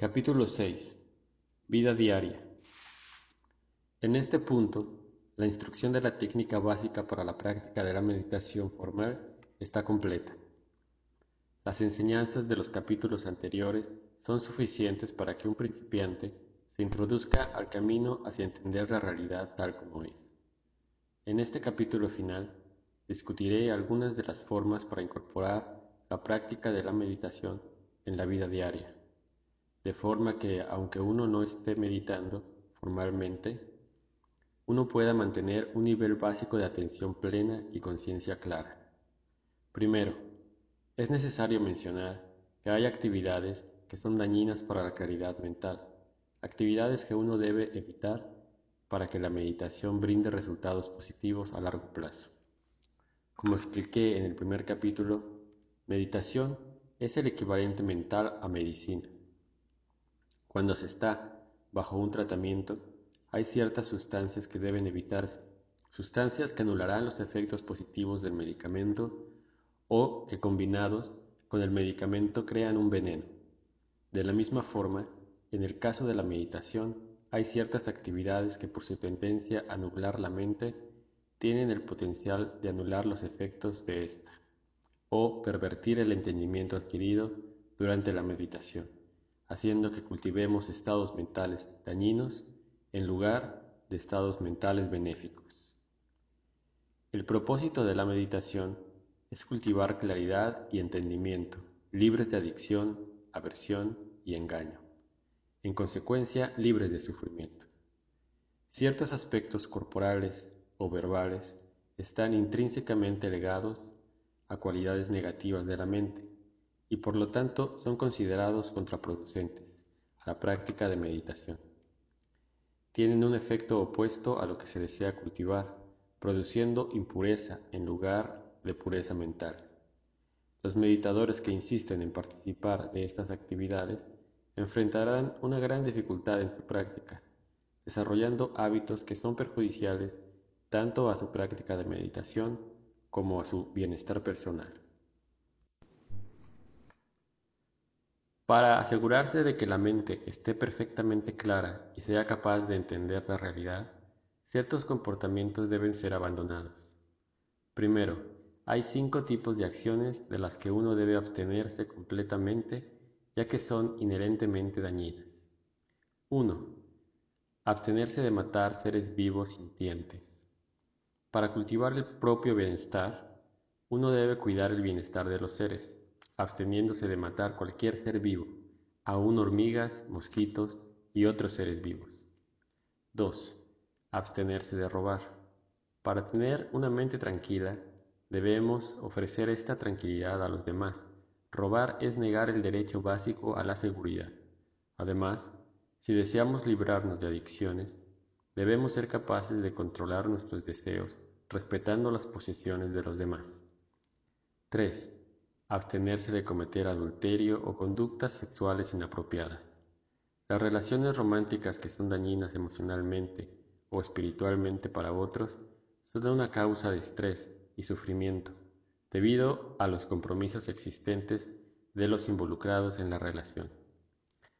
Capítulo 6. Vida diaria. En este punto, la instrucción de la técnica básica para la práctica de la meditación formal está completa. Las enseñanzas de los capítulos anteriores son suficientes para que un principiante se introduzca al camino hacia entender la realidad tal como es. En este capítulo final, discutiré algunas de las formas para incorporar la práctica de la meditación en la vida diaria, de forma que aunque uno no esté meditando formalmente, uno pueda mantener un nivel básico de atención plena y conciencia clara. Primero, es necesario mencionar que hay actividades que son dañinas para la claridad mental, actividades que uno debe evitar para que la meditación brinde resultados positivos a largo plazo. Como expliqué en el primer capítulo, meditación es el equivalente mental a medicina. Cuando se está bajo un tratamiento, hay ciertas sustancias que deben evitarse, sustancias que anularán los efectos positivos del medicamento o que combinados con el medicamento crean un veneno. De la misma forma, en el caso de la meditación, hay ciertas actividades que por su tendencia a nublar la mente tienen el potencial de anular los efectos de ésta o pervertir el entendimiento adquirido durante la meditación, haciendo que cultivemos estados mentales dañinos en lugar de estados mentales benéficos. El propósito de la meditación es cultivar claridad y entendimiento, libres de adicción, aversión y engaño, en consecuencia libres de sufrimiento. Ciertos aspectos corporales o verbales están intrínsecamente legados a cualidades negativas de la mente y por lo tanto son considerados contraproducentes a la práctica de meditación. Tienen un efecto opuesto a lo que se desea cultivar, produciendo impureza en lugar de pureza mental. Los meditadores que insisten en participar de estas actividades enfrentarán una gran dificultad en su práctica, desarrollando hábitos que son perjudiciales tanto a su práctica de meditación como a su bienestar personal. Para asegurarse de que la mente esté perfectamente clara y sea capaz de entender la realidad, ciertos comportamientos deben ser abandonados. Primero, hay cinco tipos de acciones de las que uno debe abstenerse completamente ya que son inherentemente dañinas. 1. Abstenerse de matar seres vivos sintientes. Para cultivar el propio bienestar, uno debe cuidar el bienestar de los seres, absteniéndose de matar cualquier ser vivo, aun hormigas, mosquitos y otros seres vivos. 2. Abstenerse de robar. Para tener una mente tranquila, debemos ofrecer esta tranquilidad a los demás. Robar es negar el derecho básico a la seguridad. Además, si deseamos librarnos de adicciones, Debemos ser capaces de controlar nuestros deseos respetando las posesiones de los demás. 3. Abstenerse de cometer adulterio o conductas sexuales inapropiadas. Las relaciones románticas que son dañinas emocionalmente o espiritualmente para otros son una causa de estrés y sufrimiento debido a los compromisos existentes de los involucrados en la relación.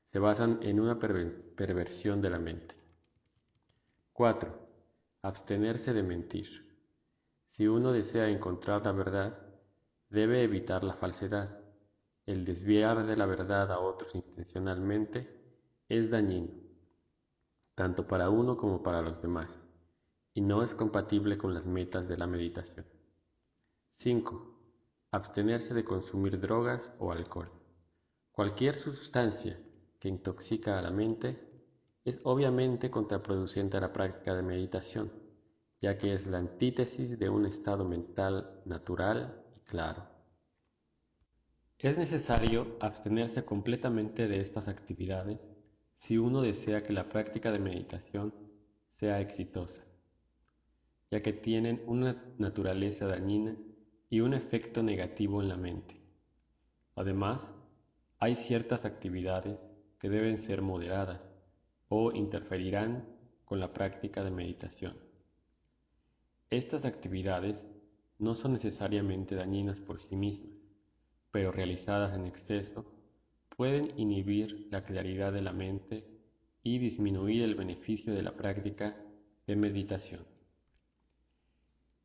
Se basan en una perversión de la mente. 4. Abstenerse de mentir. Si uno desea encontrar la verdad, debe evitar la falsedad. El desviar de la verdad a otros intencionalmente es dañino, tanto para uno como para los demás, y no es compatible con las metas de la meditación. 5. Abstenerse de consumir drogas o alcohol. Cualquier sustancia que intoxica a la mente es obviamente contraproducente a la práctica de meditación, ya que es la antítesis de un estado mental natural claro. Es necesario abstenerse completamente de estas actividades si uno desea que la práctica de meditación sea exitosa, ya que tienen una naturaleza dañina y un efecto negativo en la mente. Además, hay ciertas actividades que deben ser moderadas o interferirán con la práctica de meditación. Estas actividades no son necesariamente dañinas por sí mismas, pero realizadas en exceso pueden inhibir la claridad de la mente y disminuir el beneficio de la práctica de meditación.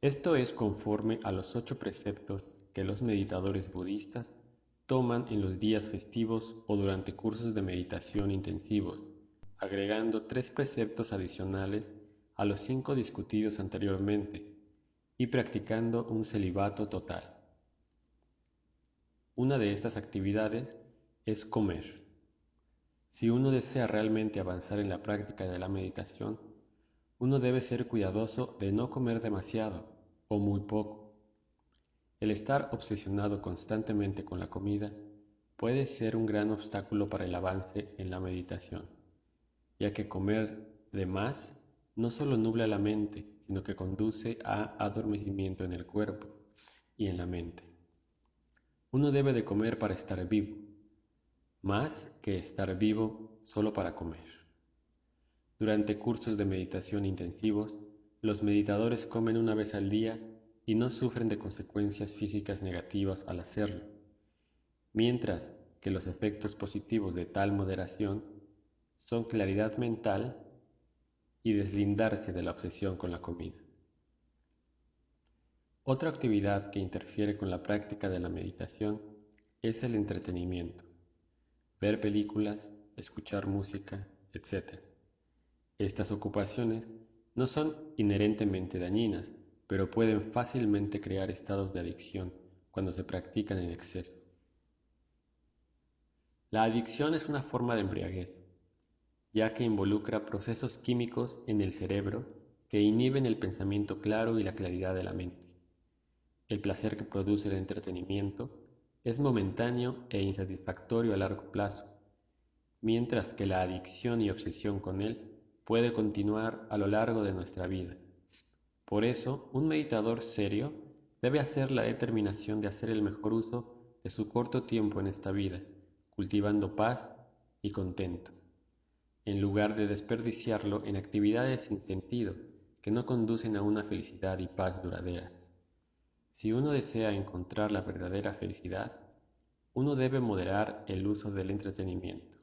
Esto es conforme a los ocho preceptos que los meditadores budistas toman en los días festivos o durante cursos de meditación intensivos, agregando tres preceptos adicionales a los cinco discutidos anteriormente y practicando un celibato total. Una de estas actividades es comer. Si uno desea realmente avanzar en la práctica de la meditación, uno debe ser cuidadoso de no comer demasiado o muy poco. El estar obsesionado constantemente con la comida puede ser un gran obstáculo para el avance en la meditación, ya que comer de más no solo nubla la mente, sino que conduce a adormecimiento en el cuerpo y en la mente. Uno debe de comer para estar vivo, más que estar vivo solo para comer. Durante cursos de meditación intensivos, los meditadores comen una vez al día y no sufren de consecuencias físicas negativas al hacerlo, mientras que los efectos positivos de tal moderación son claridad mental y deslindarse de la obsesión con la comida. Otra actividad que interfiere con la práctica de la meditación es el entretenimiento, ver películas, escuchar música, etc. Estas ocupaciones no son inherentemente dañinas, pero pueden fácilmente crear estados de adicción cuando se practican en exceso. La adicción es una forma de embriaguez, ya que involucra procesos químicos en el cerebro que inhiben el pensamiento claro y la claridad de la mente. El placer que produce el entretenimiento es momentáneo e insatisfactorio a largo plazo, mientras que la adicción y obsesión con él puede continuar a lo largo de nuestra vida. Por eso, un meditador serio debe hacer la determinación de hacer el mejor uso de su corto tiempo en esta vida, cultivando paz y contento en lugar de desperdiciarlo en actividades sin sentido que no conducen a una felicidad y paz duraderas. Si uno desea encontrar la verdadera felicidad, uno debe moderar el uso del entretenimiento.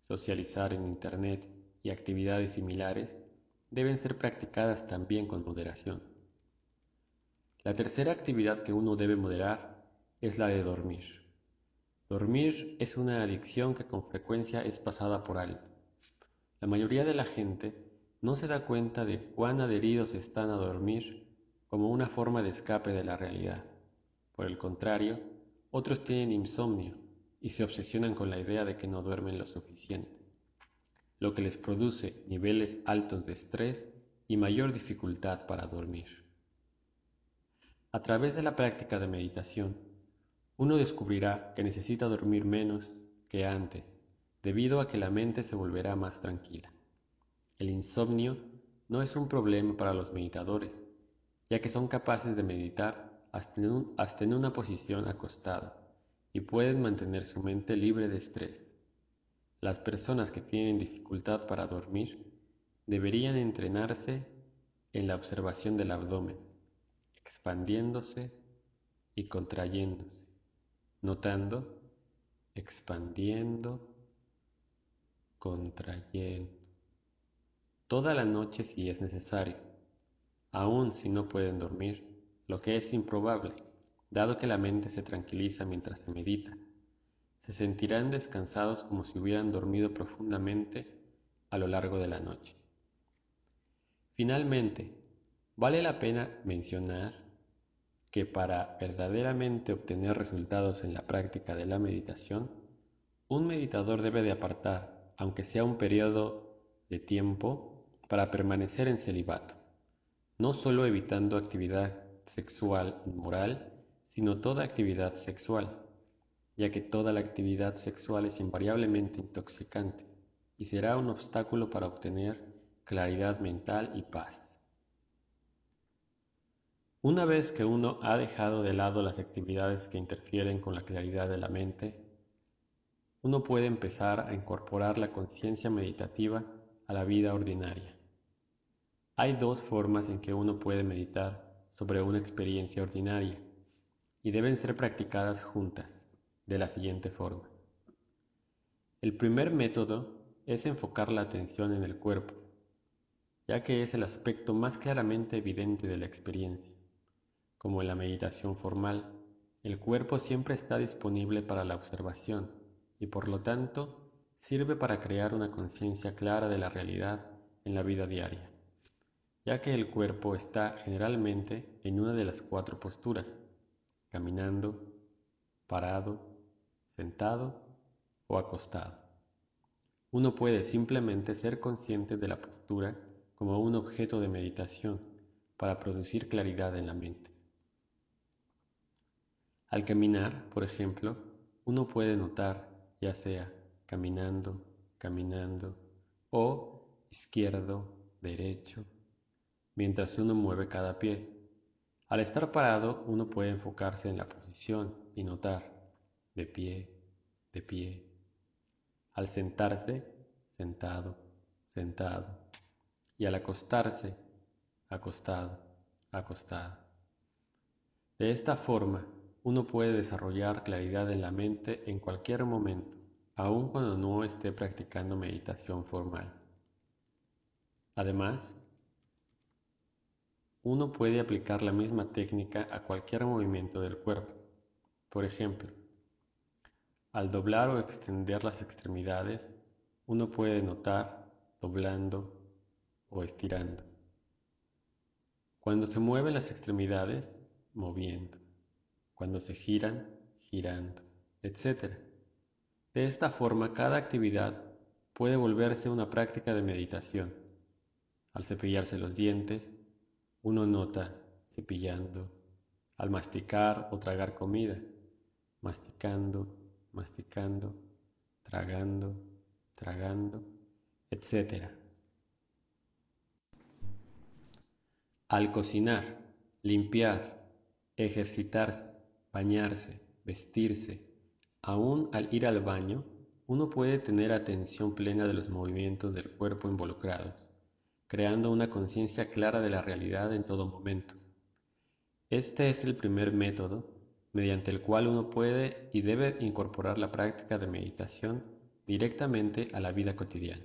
Socializar en Internet y actividades similares deben ser practicadas también con moderación. La tercera actividad que uno debe moderar es la de dormir. Dormir es una adicción que con frecuencia es pasada por alto. La mayoría de la gente no se da cuenta de cuán adheridos están a dormir como una forma de escape de la realidad. Por el contrario, otros tienen insomnio y se obsesionan con la idea de que no duermen lo suficiente, lo que les produce niveles altos de estrés y mayor dificultad para dormir. A través de la práctica de meditación, uno descubrirá que necesita dormir menos que antes debido a que la mente se volverá más tranquila. El insomnio no es un problema para los meditadores, ya que son capaces de meditar hasta en, una posición acostada y pueden mantener su mente libre de estrés. Las personas que tienen dificultad para dormir deberían entrenarse en la observación del abdomen, expandiéndose y contrayéndose, notando, expandiendo contrayendo. Toda la noche si es necesario, aun si no pueden dormir, lo que es improbable, dado que la mente se tranquiliza mientras se medita. Se sentirán descansados como si hubieran dormido profundamente a lo largo de la noche. Finalmente, vale la pena mencionar que para verdaderamente obtener resultados en la práctica de la meditación, un meditador debe de apartar aunque sea un periodo de tiempo, para permanecer en celibato, no solo evitando actividad sexual inmoral, sino toda actividad sexual, ya que toda la actividad sexual es invariablemente intoxicante y será un obstáculo para obtener claridad mental y paz. Una vez que uno ha dejado de lado las actividades que interfieren con la claridad de la mente, uno puede empezar a incorporar la conciencia meditativa a la vida ordinaria. Hay dos formas en que uno puede meditar sobre una experiencia ordinaria y deben ser practicadas juntas, de la siguiente forma. El primer método es enfocar la atención en el cuerpo, ya que es el aspecto más claramente evidente de la experiencia. Como en la meditación formal, el cuerpo siempre está disponible para la observación y por lo tanto sirve para crear una conciencia clara de la realidad en la vida diaria, ya que el cuerpo está generalmente en una de las cuatro posturas, caminando, parado, sentado o acostado. Uno puede simplemente ser consciente de la postura como un objeto de meditación para producir claridad en la mente. Al caminar, por ejemplo, uno puede notar, ya sea caminando, caminando, o izquierdo, derecho, mientras uno mueve cada pie. Al estar parado, uno puede enfocarse en la posición y notar, de pie, de pie. Al sentarse, sentado, sentado. Y al acostarse, acostado, acostado. De esta forma, uno puede desarrollar claridad en la mente en cualquier momento, aun cuando no esté practicando meditación formal. Además, uno puede aplicar la misma técnica a cualquier movimiento del cuerpo. Por ejemplo, al doblar o extender las extremidades, uno puede notar doblando o estirando. Cuando se mueven las extremidades, moviendo cuando se giran, girando, etc. De esta forma, cada actividad puede volverse una práctica de meditación. Al cepillarse los dientes, uno nota cepillando. Al masticar o tragar comida, masticando, masticando, tragando, tragando, etc. Al cocinar, limpiar, ejercitarse, bañarse, vestirse, aún al ir al baño, uno puede tener atención plena de los movimientos del cuerpo involucrados, creando una conciencia clara de la realidad en todo momento. Este es el primer método mediante el cual uno puede y debe incorporar la práctica de meditación directamente a la vida cotidiana.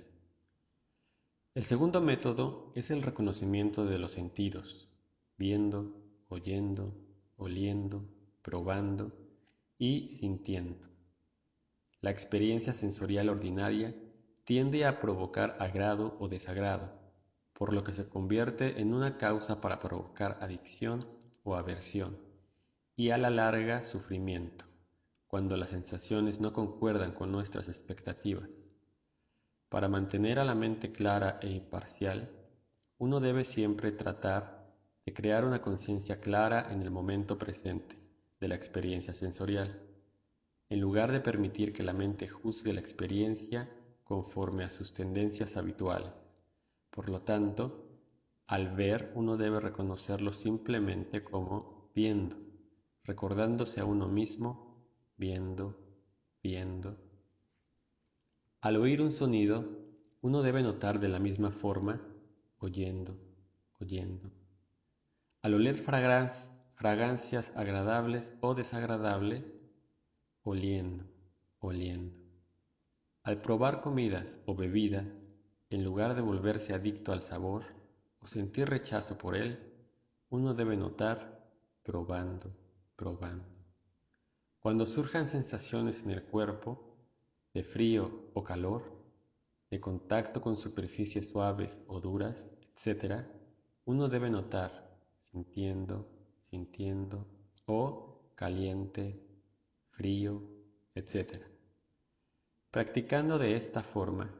El segundo método es el reconocimiento de los sentidos, viendo, oyendo, oliendo, probando y sintiendo. La experiencia sensorial ordinaria tiende a provocar agrado o desagrado, por lo que se convierte en una causa para provocar adicción o aversión, y a la larga sufrimiento, cuando las sensaciones no concuerdan con nuestras expectativas. Para mantener a la mente clara e imparcial, uno debe siempre tratar de crear una conciencia clara en el momento presente de la experiencia sensorial, en lugar de permitir que la mente juzgue la experiencia conforme a sus tendencias habituales. Por lo tanto, al ver uno debe reconocerlo simplemente como viendo, recordándose a uno mismo viendo, viendo. Al oír un sonido, uno debe notar de la misma forma oyendo, oyendo. Al oler fragancias, fragancias agradables o desagradables, oliendo, oliendo. Al probar comidas o bebidas, en lugar de volverse adicto al sabor o sentir rechazo por él, uno debe notar probando, probando. Cuando surjan sensaciones en el cuerpo, de frío o calor, de contacto con superficies suaves o duras, etc., uno debe notar, sintiendo, sintiendo, o caliente, frío, etc. Practicando de esta forma,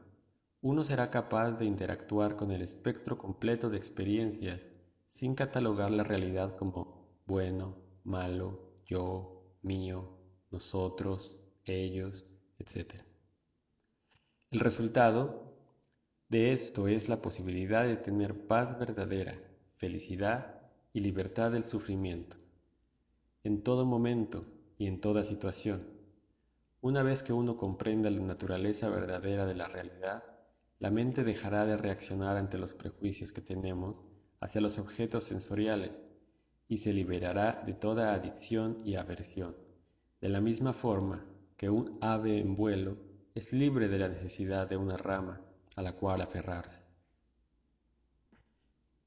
uno será capaz de interactuar con el espectro completo de experiencias sin catalogar la realidad como bueno, malo, yo, mío, nosotros, ellos, etc. El resultado de esto es la posibilidad de tener paz verdadera, felicidad y libertad del sufrimiento, en todo momento y en toda situación. Una vez que uno comprenda la naturaleza verdadera de la realidad, la mente dejará de reaccionar ante los prejuicios que tenemos hacia los objetos sensoriales y se liberará de toda adicción y aversión, de la misma forma que un ave en vuelo es libre de la necesidad de una rama a la cual aferrarse.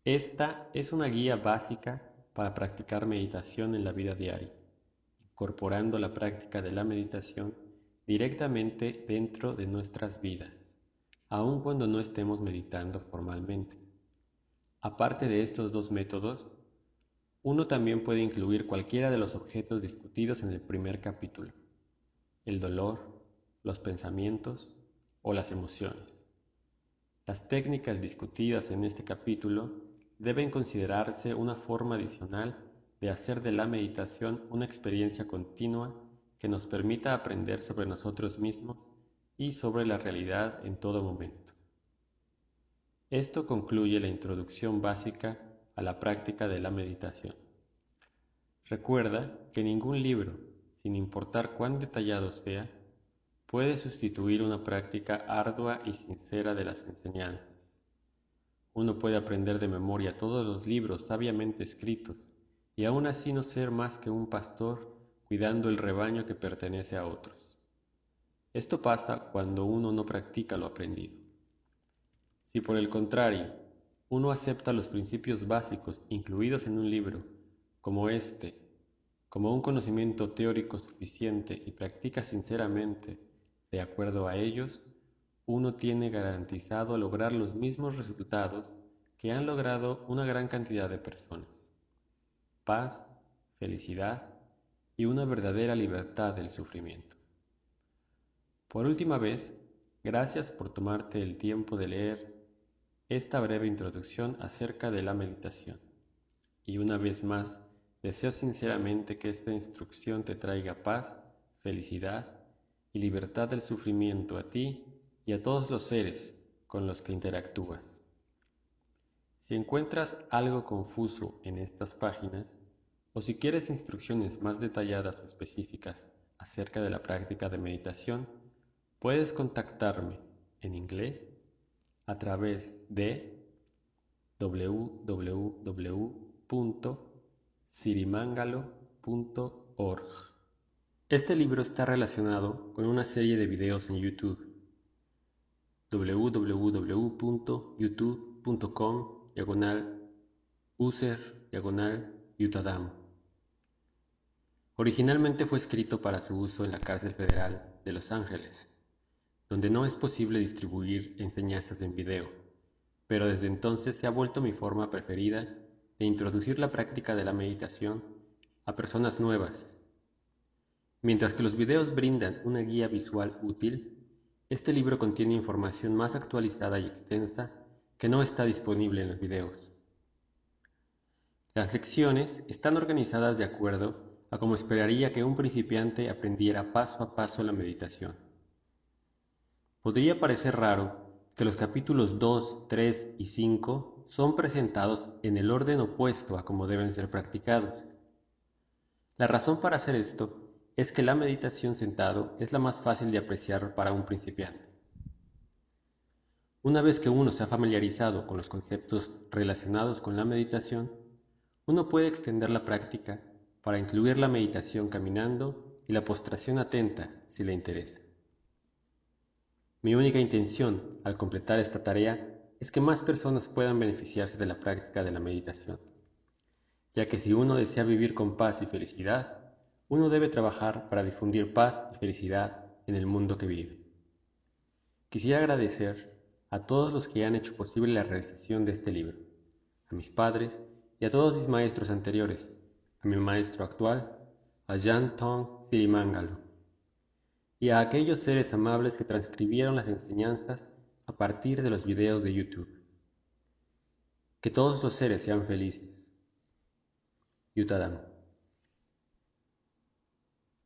Esta es una guía básica para practicar meditación en la vida diaria, incorporando la práctica de la meditación directamente dentro de nuestras vidas, aun cuando no estemos meditando formalmente. Aparte de estos dos métodos, uno también puede incluir cualquiera de los objetos discutidos en el primer capítulo, el dolor, los pensamientos o las emociones. Las técnicas discutidas en este capítulo deben considerarse una forma adicional de hacer de la meditación una experiencia continua que nos permita aprender sobre nosotros mismos y sobre la realidad en todo momento. Esto concluye la introducción básica a la práctica de la meditación. Recuerda que ningún libro, sin importar cuán detallado sea, puede sustituir una práctica ardua y sincera de las enseñanzas. Uno puede aprender de memoria todos los libros sabiamente escritos y aún así no ser más que un pastor cuidando el rebaño que pertenece a otros. Esto pasa cuando uno no practica lo aprendido. Si por el contrario, uno acepta los principios básicos incluidos en un libro, como este, como un conocimiento teórico suficiente y practica sinceramente de acuerdo a ellos, uno tiene garantizado lograr los mismos resultados que han logrado una gran cantidad de personas. Paz, felicidad y una verdadera libertad del sufrimiento. Por última vez, gracias por tomarte el tiempo de leer esta breve introducción acerca de la meditación. Y una vez más, deseo sinceramente que esta instrucción te traiga paz, felicidad y libertad del sufrimiento a ti y a todos los seres con los que interactúas. Si encuentras algo confuso en estas páginas, o si quieres instrucciones más detalladas o específicas acerca de la práctica de meditación, puedes contactarme en inglés a través de www.sirimangalo.org. Este libro está relacionado con una serie de videos en YouTube www.youtube.com diagonal user diagonal. Originalmente fue escrito para su uso en la cárcel federal de Los Ángeles donde no es posible distribuir enseñanzas en video, pero desde entonces se ha vuelto mi forma preferida de introducir la práctica de la meditación a personas nuevas. Mientras que los videos brindan una guía visual útil, este libro contiene información más actualizada y extensa que no está disponible en los videos. Las lecciones están organizadas de acuerdo a como esperaría que un principiante aprendiera paso a paso la meditación. Podría parecer raro que los capítulos 2, 3 y 5 son presentados en el orden opuesto a como deben ser practicados. La razón para hacer esto es que la meditación sentado es la más fácil de apreciar para un principiante. Una vez que uno se ha familiarizado con los conceptos relacionados con la meditación, uno puede extender la práctica para incluir la meditación caminando y la postración atenta si le interesa. Mi única intención al completar esta tarea es que más personas puedan beneficiarse de la práctica de la meditación, ya que si uno desea vivir con paz y felicidad, uno debe trabajar para difundir paz y felicidad en el mundo que vive. Quisiera agradecer a todos los que han hecho posible la realización de este libro, a mis padres y a todos mis maestros anteriores, a mi maestro actual, a Jan Tong Sirimangalo y a aquellos seres amables que transcribieron las enseñanzas a partir de los videos de YouTube. Que todos los seres sean felices. Yutadam.